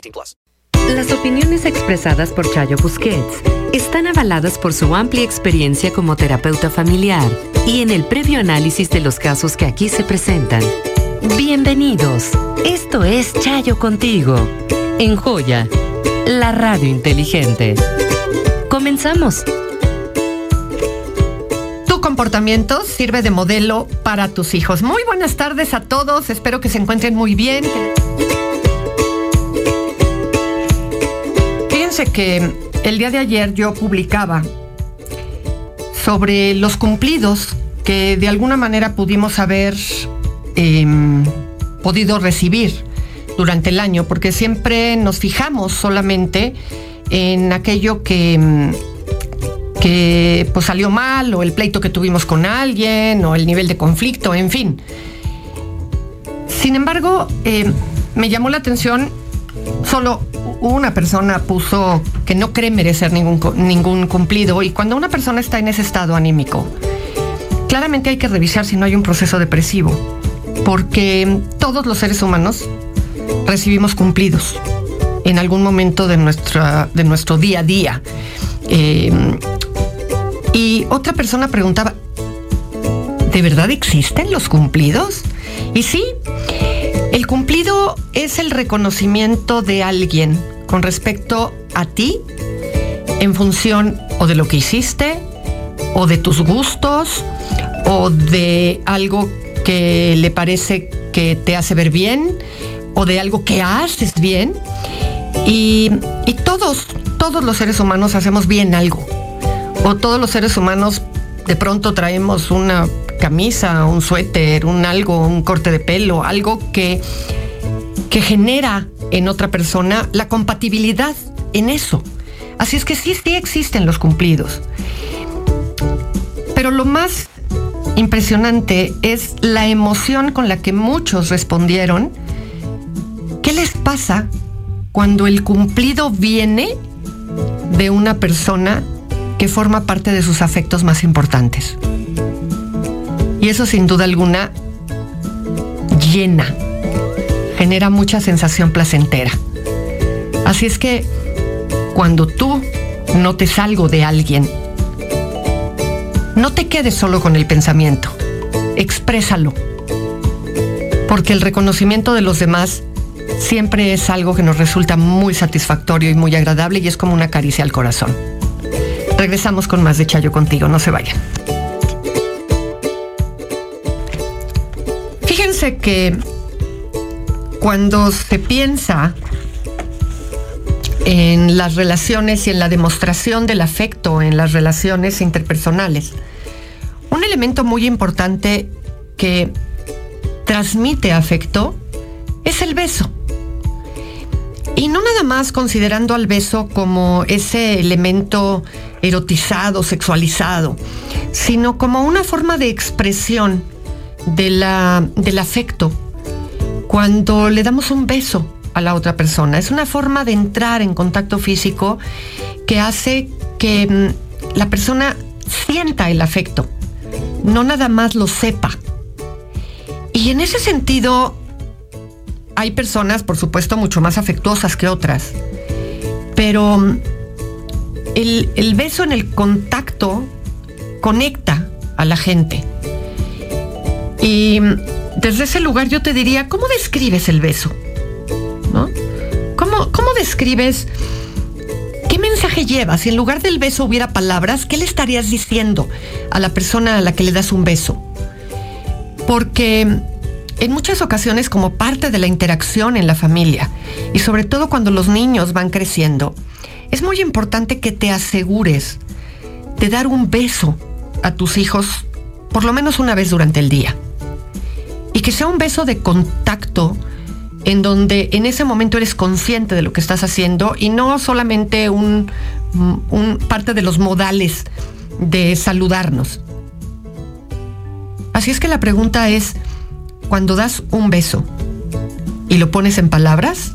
18 plus. Las opiniones expresadas por Chayo Busquets están avaladas por su amplia experiencia como terapeuta familiar y en el previo análisis de los casos que aquí se presentan. Bienvenidos. Esto es Chayo Contigo. En Joya, la radio inteligente. Comenzamos. Tu comportamiento sirve de modelo para tus hijos. Muy buenas tardes a todos. Espero que se encuentren muy bien. Que el día de ayer yo publicaba sobre los cumplidos que de alguna manera pudimos haber eh, podido recibir durante el año, porque siempre nos fijamos solamente en aquello que, que pues salió mal, o el pleito que tuvimos con alguien, o el nivel de conflicto, en fin. Sin embargo, eh, me llamó la atención, solo una persona puso que no cree merecer ningún, ningún cumplido, y cuando una persona está en ese estado anímico, claramente hay que revisar si no hay un proceso depresivo, porque todos los seres humanos recibimos cumplidos en algún momento de, nuestra, de nuestro día a día. Eh, y otra persona preguntaba, ¿de verdad existen los cumplidos? Y sí, cumplido es el reconocimiento de alguien con respecto a ti en función o de lo que hiciste, o de tus gustos, o de algo que le parece que te hace ver bien, o de algo que haces bien. Y, y, todos, todos los seres humanos hacemos bien algo. O todos los seres humanos de pronto traemos una camisa, un suéter, un algo, un corte de pelo, algo que, que genera en otra persona la compatibilidad en eso. Así es que sí, sí existen los cumplidos. Pero lo más impresionante es la emoción con la que muchos respondieron. ¿Qué les pasa cuando el cumplido viene de una persona que forma parte de sus afectos más importantes? Y eso sin duda alguna llena, genera mucha sensación placentera. Así es que cuando tú notes algo de alguien, no te quedes solo con el pensamiento, exprésalo. Porque el reconocimiento de los demás siempre es algo que nos resulta muy satisfactorio y muy agradable y es como una caricia al corazón. Regresamos con más de Chayo contigo, no se vayan. Que cuando se piensa en las relaciones y en la demostración del afecto en las relaciones interpersonales, un elemento muy importante que transmite afecto es el beso. Y no nada más considerando al beso como ese elemento erotizado, sexualizado, sino como una forma de expresión de la, del afecto cuando le damos un beso a la otra persona. Es una forma de entrar en contacto físico que hace que mm, la persona sienta el afecto, no nada más lo sepa. Y en ese sentido, hay personas, por supuesto, mucho más afectuosas que otras, pero mm, el, el beso en el contacto conecta a la gente. Y desde ese lugar yo te diría, ¿cómo describes el beso? ¿No? ¿Cómo, escribes qué mensaje llevas. Si en lugar del beso hubiera palabras, ¿qué le estarías diciendo a la persona a la que le das un beso? Porque en muchas ocasiones como parte de la interacción en la familia y sobre todo cuando los niños van creciendo, es muy importante que te asegures de dar un beso a tus hijos por lo menos una vez durante el día. Que sea un beso de contacto en donde en ese momento eres consciente de lo que estás haciendo y no solamente un, un parte de los modales de saludarnos. Así es que la pregunta es, cuando das un beso y lo pones en palabras,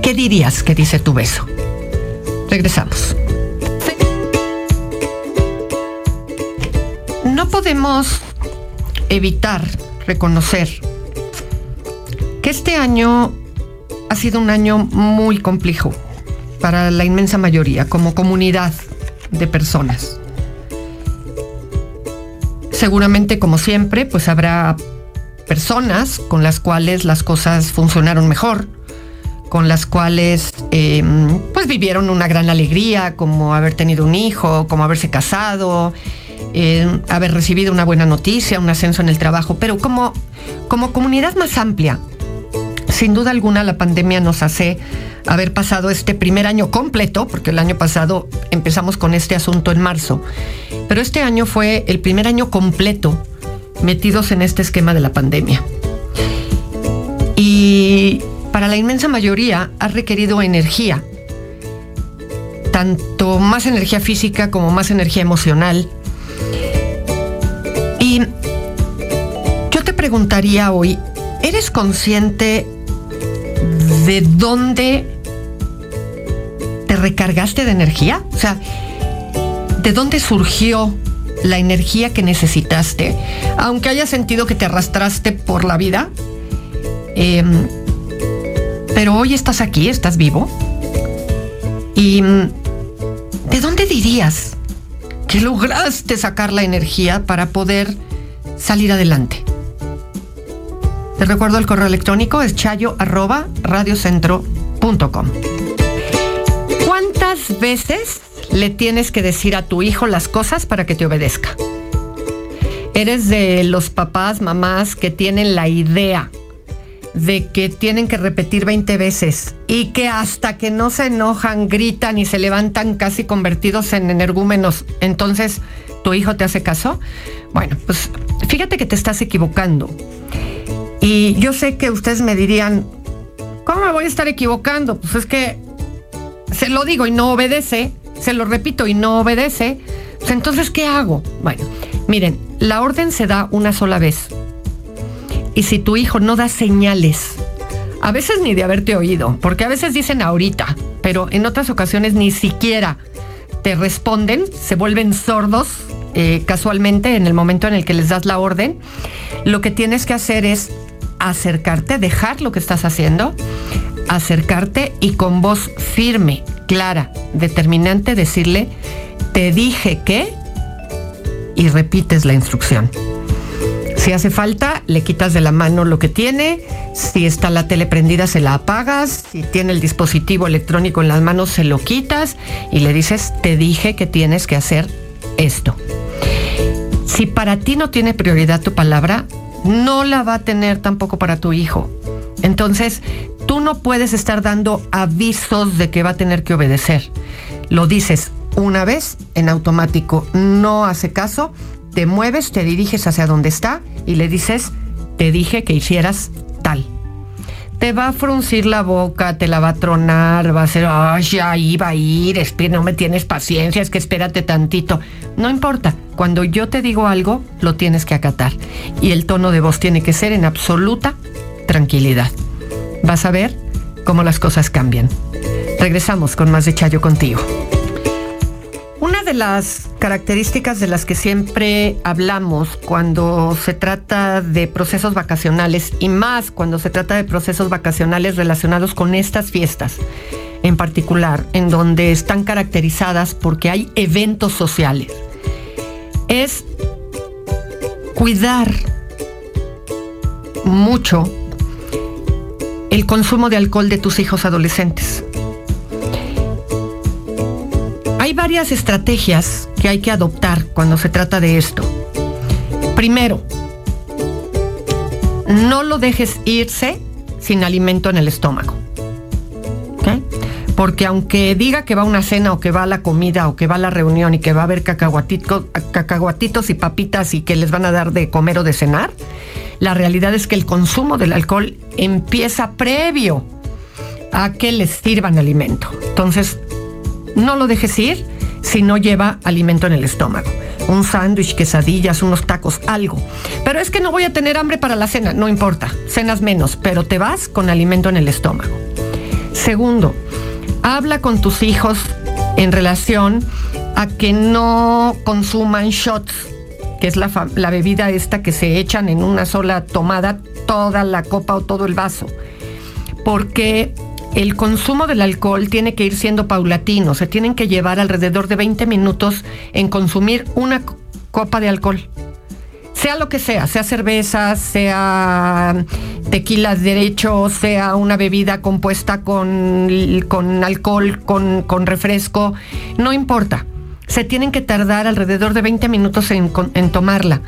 ¿qué dirías que dice tu beso? Regresamos. No podemos evitar reconocer que este año ha sido un año muy complejo para la inmensa mayoría como comunidad de personas. Seguramente, como siempre, pues habrá personas con las cuales las cosas funcionaron mejor, con las cuales em, pues vivieron una gran alegría, como haber tenido un hijo, como haberse casado, em, haber recibido una buena noticia, un ascenso en el trabajo, pero como, como comunidad más amplia, sin duda alguna la pandemia nos hace haber pasado este primer año completo, porque el año pasado empezamos con este asunto en marzo, pero este año fue el primer año completo metidos en este esquema de la pandemia. Y para la inmensa mayoría ha requerido energía, tanto más energía física como más energía emocional. Preguntaría hoy, ¿eres consciente de dónde te recargaste de energía? O sea, ¿de dónde surgió la energía que necesitaste, aunque hayas sentido que te arrastraste por la vida. Em, pero hoy estás aquí, estás vivo. ¿Y mm, de dónde dirías que lograste sacar la energía para poder salir adelante? Te recuerdo el correo electrónico es chayo ¿Cuántas veces le tienes que decir a tu hijo las cosas para que te obedezca. Eres de los papás, mamás que tienen la idea de que tienen que repetir 20 veces y que hasta que no se enojan, gritan y se levantan casi convertidos en energúmenos, entonces tu hijo te hace caso. Bueno, pues fíjate que te estás equivocando. Y yo sé que ustedes me dirían, ¿cómo me voy a estar equivocando? Pues es que se lo digo y no obedece se lo repito y no obedece, pues entonces, ¿qué hago? Bueno, miren, la orden se da una sola vez. Y si tu hijo no da señales, a veces ni de haberte oído, porque a veces dicen ahorita, pero en otras ocasiones ni siquiera te responden, se vuelven sordos eh, casualmente en el momento en el que les das la orden, lo que tienes que hacer es acercarte, dejar lo que estás haciendo, acercarte y con voz firme, clara, determinante, decirle, te dije que, y repites la instrucción. Si hace falta, le quitas de la mano lo que tiene. Si está la tele prendida, se la apagas. Si tiene el dispositivo electrónico en las manos, se lo quitas y le dices, te dije que tienes que hacer esto. Si para ti no tiene prioridad tu palabra, no la va a tener tampoco para tu hijo. Entonces, tú no puedes estar dando avisos de que va a tener que obedecer. Lo dices una vez en automático, no hace caso, te mueves, te diriges hacia donde está y le dices, te dije que hicieras tal. Te va a fruncir la boca, te la va a tronar, va a ser, ay, ya iba a ir, no me tienes paciencia, es que espérate tantito. No importa, cuando yo te digo algo, lo tienes que acatar. Y el tono de voz tiene que ser en absoluta tranquilidad. Vas a ver cómo las cosas cambian. Regresamos con más de Chayo contigo. Una de las características de las que siempre hablamos cuando se trata de procesos vacacionales y más cuando se trata de procesos vacacionales relacionados con estas fiestas en particular, en donde están caracterizadas porque hay eventos sociales, es cuidar mucho el consumo de alcohol de tus hijos adolescentes. Varias estrategias que hay que adoptar cuando se trata de esto. Primero, no lo dejes irse sin alimento en el estómago. Porque aunque diga que va a una cena o que va a la comida o que va a la reunión y que va a haber cacahuatitos y papitas y que les van a dar de comer o de cenar, la realidad es que el consumo del alcohol empieza previo a que les sirvan alimento. Entonces, no lo dejes ir si no lleva alimento en el estómago. Un sándwich, quesadillas, unos tacos, algo. Pero es que no voy a tener hambre para la cena, no importa, cenas menos, pero te vas con alimento en el estómago. Segundo, habla con tus hijos en relación a que no consuman shots, que es la, la bebida esta que se echan en una sola tomada toda la copa o todo el vaso. Porque el consumo del alcohol tiene que ir siendo paulatino, se tienen que llevar alrededor de 20 minutos en consumir una copa de alcohol. Sea lo que sea, sea cerveza, sea tequila derecho, sea una bebida compuesta con, con alcohol, con, con, refresco, no importa. Se tienen que tardar alrededor de 20 minutos en, en tomarla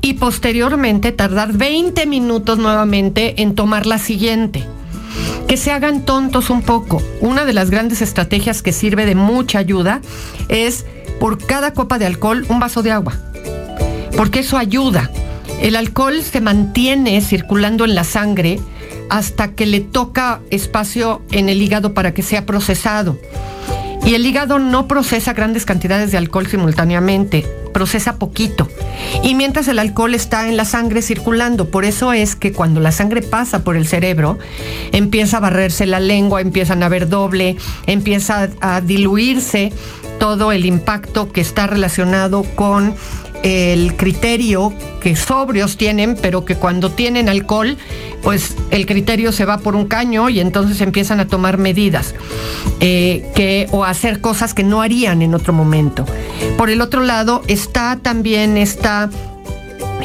y posteriormente tardar 20 minutos nuevamente en tomar la siguiente que se hagan tontos un poco. Una de las grandes estrategias que sirve de mucha ayuda es por cada copa de alcohol un vaso de agua, porque eso ayuda. El alcohol se mantiene circulando en la sangre hasta que le toca espacio en el hígado para que sea procesado. Y el hígado no procesa grandes cantidades de alcohol simultáneamente, procesa poquito. Y mientras el alcohol está en la sangre circulando, por eso es que cuando la sangre pasa por el cerebro, empieza a barrerse la lengua, empiezan a ver doble, empieza a diluirse todo el impacto que está relacionado con el criterio que sobrios tienen, pero que cuando tienen alcohol, pues el criterio se va por un caño y entonces empiezan a tomar medidas eh, o a hacer cosas que no harían en otro momento. Por el otro lado, está también esta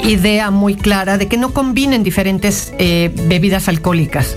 idea muy clara de que no combinen diferentes eh, bebidas alcohólicas.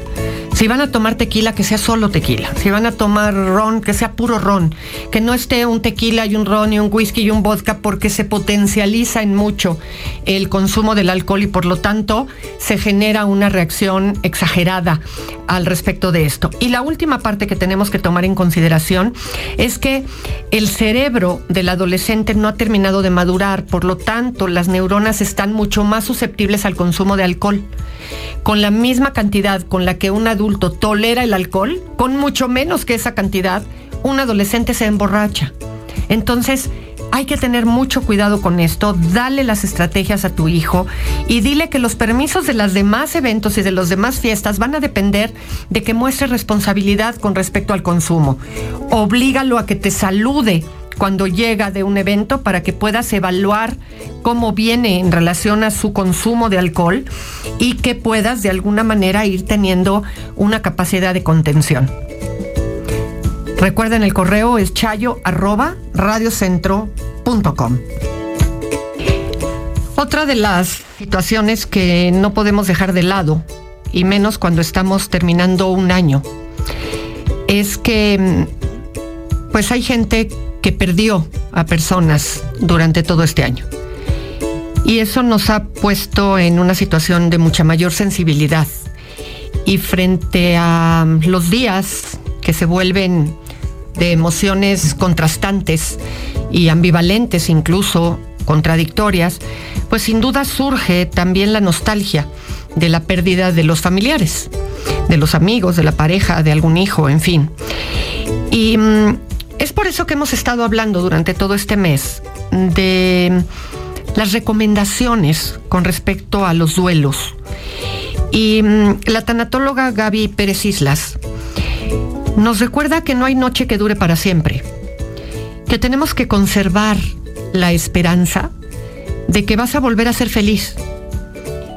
Si van a tomar tequila, que sea solo tequila. Si van a tomar ron, que sea puro ron. Que no esté un tequila y un ron y un whisky y un vodka porque se potencializa en mucho el consumo del alcohol y por lo tanto se genera una reacción exagerada al respecto de esto. Y la última parte que tenemos que tomar en consideración es que el cerebro del adolescente no ha terminado de madurar, por lo tanto las neuronas están mucho más susceptibles al consumo de alcohol. Con la misma cantidad con la que un adulto tolera el alcohol, con mucho menos que esa cantidad, un adolescente se emborracha. Entonces, hay que tener mucho cuidado con esto, dale las estrategias a tu hijo y dile que los permisos de los demás eventos y de las demás fiestas van a depender de que muestre responsabilidad con respecto al consumo. Oblígalo a que te salude cuando llega de un evento para que puedas evaluar cómo viene en relación a su consumo de alcohol y que puedas de alguna manera ir teniendo una capacidad de contención. Recuerden, el correo es chayo arroba radiocentro.com. Otra de las situaciones que no podemos dejar de lado, y menos cuando estamos terminando un año, es que pues hay gente que perdió a personas durante todo este año. Y eso nos ha puesto en una situación de mucha mayor sensibilidad. Y frente a los días que se vuelven de emociones contrastantes y ambivalentes, incluso contradictorias, pues sin duda surge también la nostalgia de la pérdida de los familiares, de los amigos, de la pareja, de algún hijo, en fin. Y mm, es por eso que hemos estado hablando durante todo este mes de las recomendaciones con respecto a los duelos. Y mm, la tanatóloga Gaby Pérez Islas nos recuerda que no hay noche que dure para siempre, que tenemos que conservar la esperanza de que vas a volver a ser feliz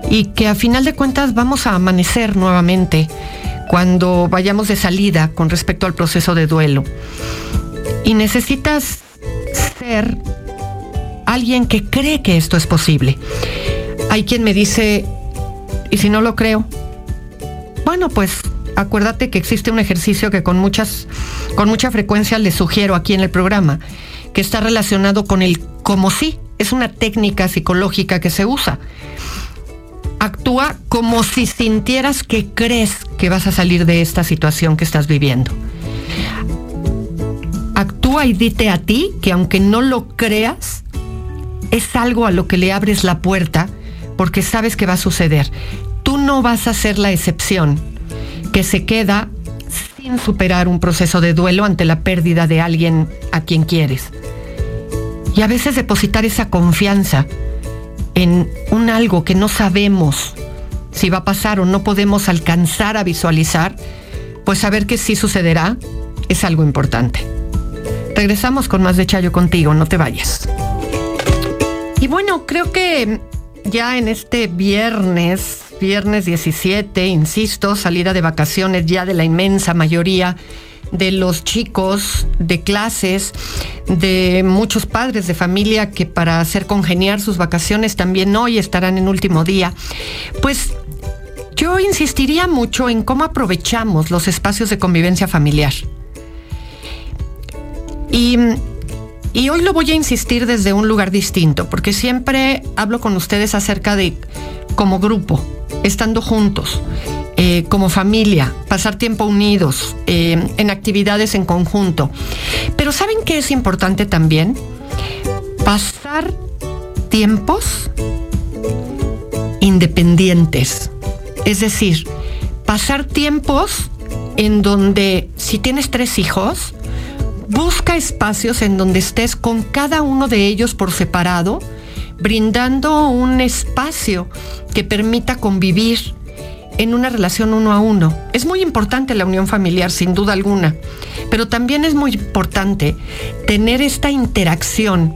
y que a final de cuentas vamos a amanecer nuevamente cuando vayamos de salida con respecto al proceso de duelo. Y necesitas ser alguien que cree que esto es posible. Hay quien me dice, ¿y si no lo creo? Bueno, pues acuérdate que existe un ejercicio que con muchas, con mucha frecuencia les sugiero aquí en el programa, que está relacionado con el como si. Es una técnica psicológica que se usa. Actúa como si sintieras que crees que vas a salir de esta situación que estás viviendo. Y dite a ti que aunque no lo creas, es algo a lo que le abres la puerta porque sabes que va a suceder. Tú no vas a ser la excepción que se queda sin superar un proceso de duelo ante la pérdida de alguien a quien quieres. Y a veces depositar esa confianza en un algo que no sabemos si va a pasar o no podemos alcanzar a visualizar, pues saber que sí sucederá es algo importante. Regresamos con más de Chayo contigo, no te vayas. Y bueno, creo que ya en este viernes, viernes 17, insisto, salida de vacaciones ya de la inmensa mayoría de los chicos de clases, de muchos padres de familia que para hacer congeniar sus vacaciones también hoy estarán en último día. Pues yo insistiría mucho en cómo aprovechamos los espacios de convivencia familiar. Y, hoy lo voy a insistir desde un lugar distinto, porque siempre hablo con ustedes acerca de como grupo, estando juntos, eh, como familia, pasar tiempo unidos, eh, en actividades en conjunto. Pero ¿saben qué es importante también? Pasar tiempos independientes. Es decir, pasar tiempos en donde si tienes tres hijos, busca espacios en donde estés con cada uno de ellos por separado, brindando un espacio que permita convivir en una relación uno a uno. Es muy importante la unión familiar, sin duda alguna, pero también es muy importante tener esta interacción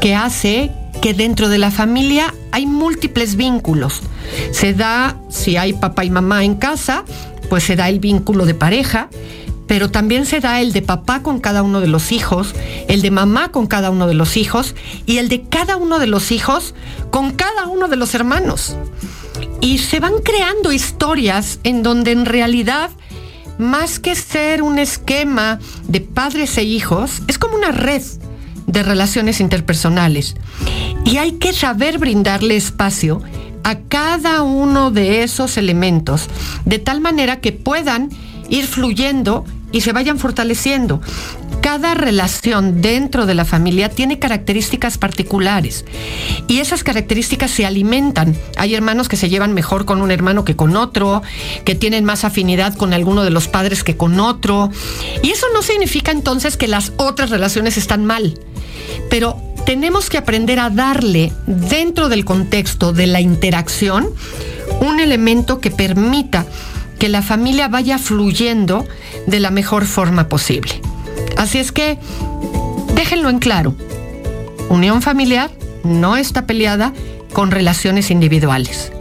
que hace que dentro de la familia hay múltiples vínculos. Se da, si hay papá y mamá en casa, pues se da el vínculo de pareja, pero también se da el de papá con cada uno de los hijos, el de mamá con cada uno de los hijos y el de cada uno de los hijos con cada uno de los hermanos. Y se van creando historias en donde en realidad, más que ser un esquema de padres e hijos, es como una red de relaciones interpersonales. Y hay que saber brindarle espacio a cada uno de esos elementos, de tal manera que puedan ir fluyendo y se vayan fortaleciendo. Cada relación dentro de la familia tiene características particulares y esas características se alimentan. Hay hermanos que se llevan mejor con un hermano que con otro, que tienen más afinidad con alguno de los padres que con otro. Y eso no significa entonces que las otras relaciones están mal, pero tenemos que aprender a darle dentro del contexto de la interacción un elemento que permita que la familia vaya fluyendo de la mejor forma posible. Así es que déjenlo en claro. Unión familiar no está peleada con relaciones individuales.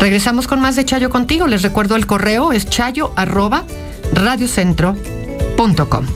Regresamos con más de Chayo contigo. Les recuerdo el correo es chayo arroba radiocentro.com.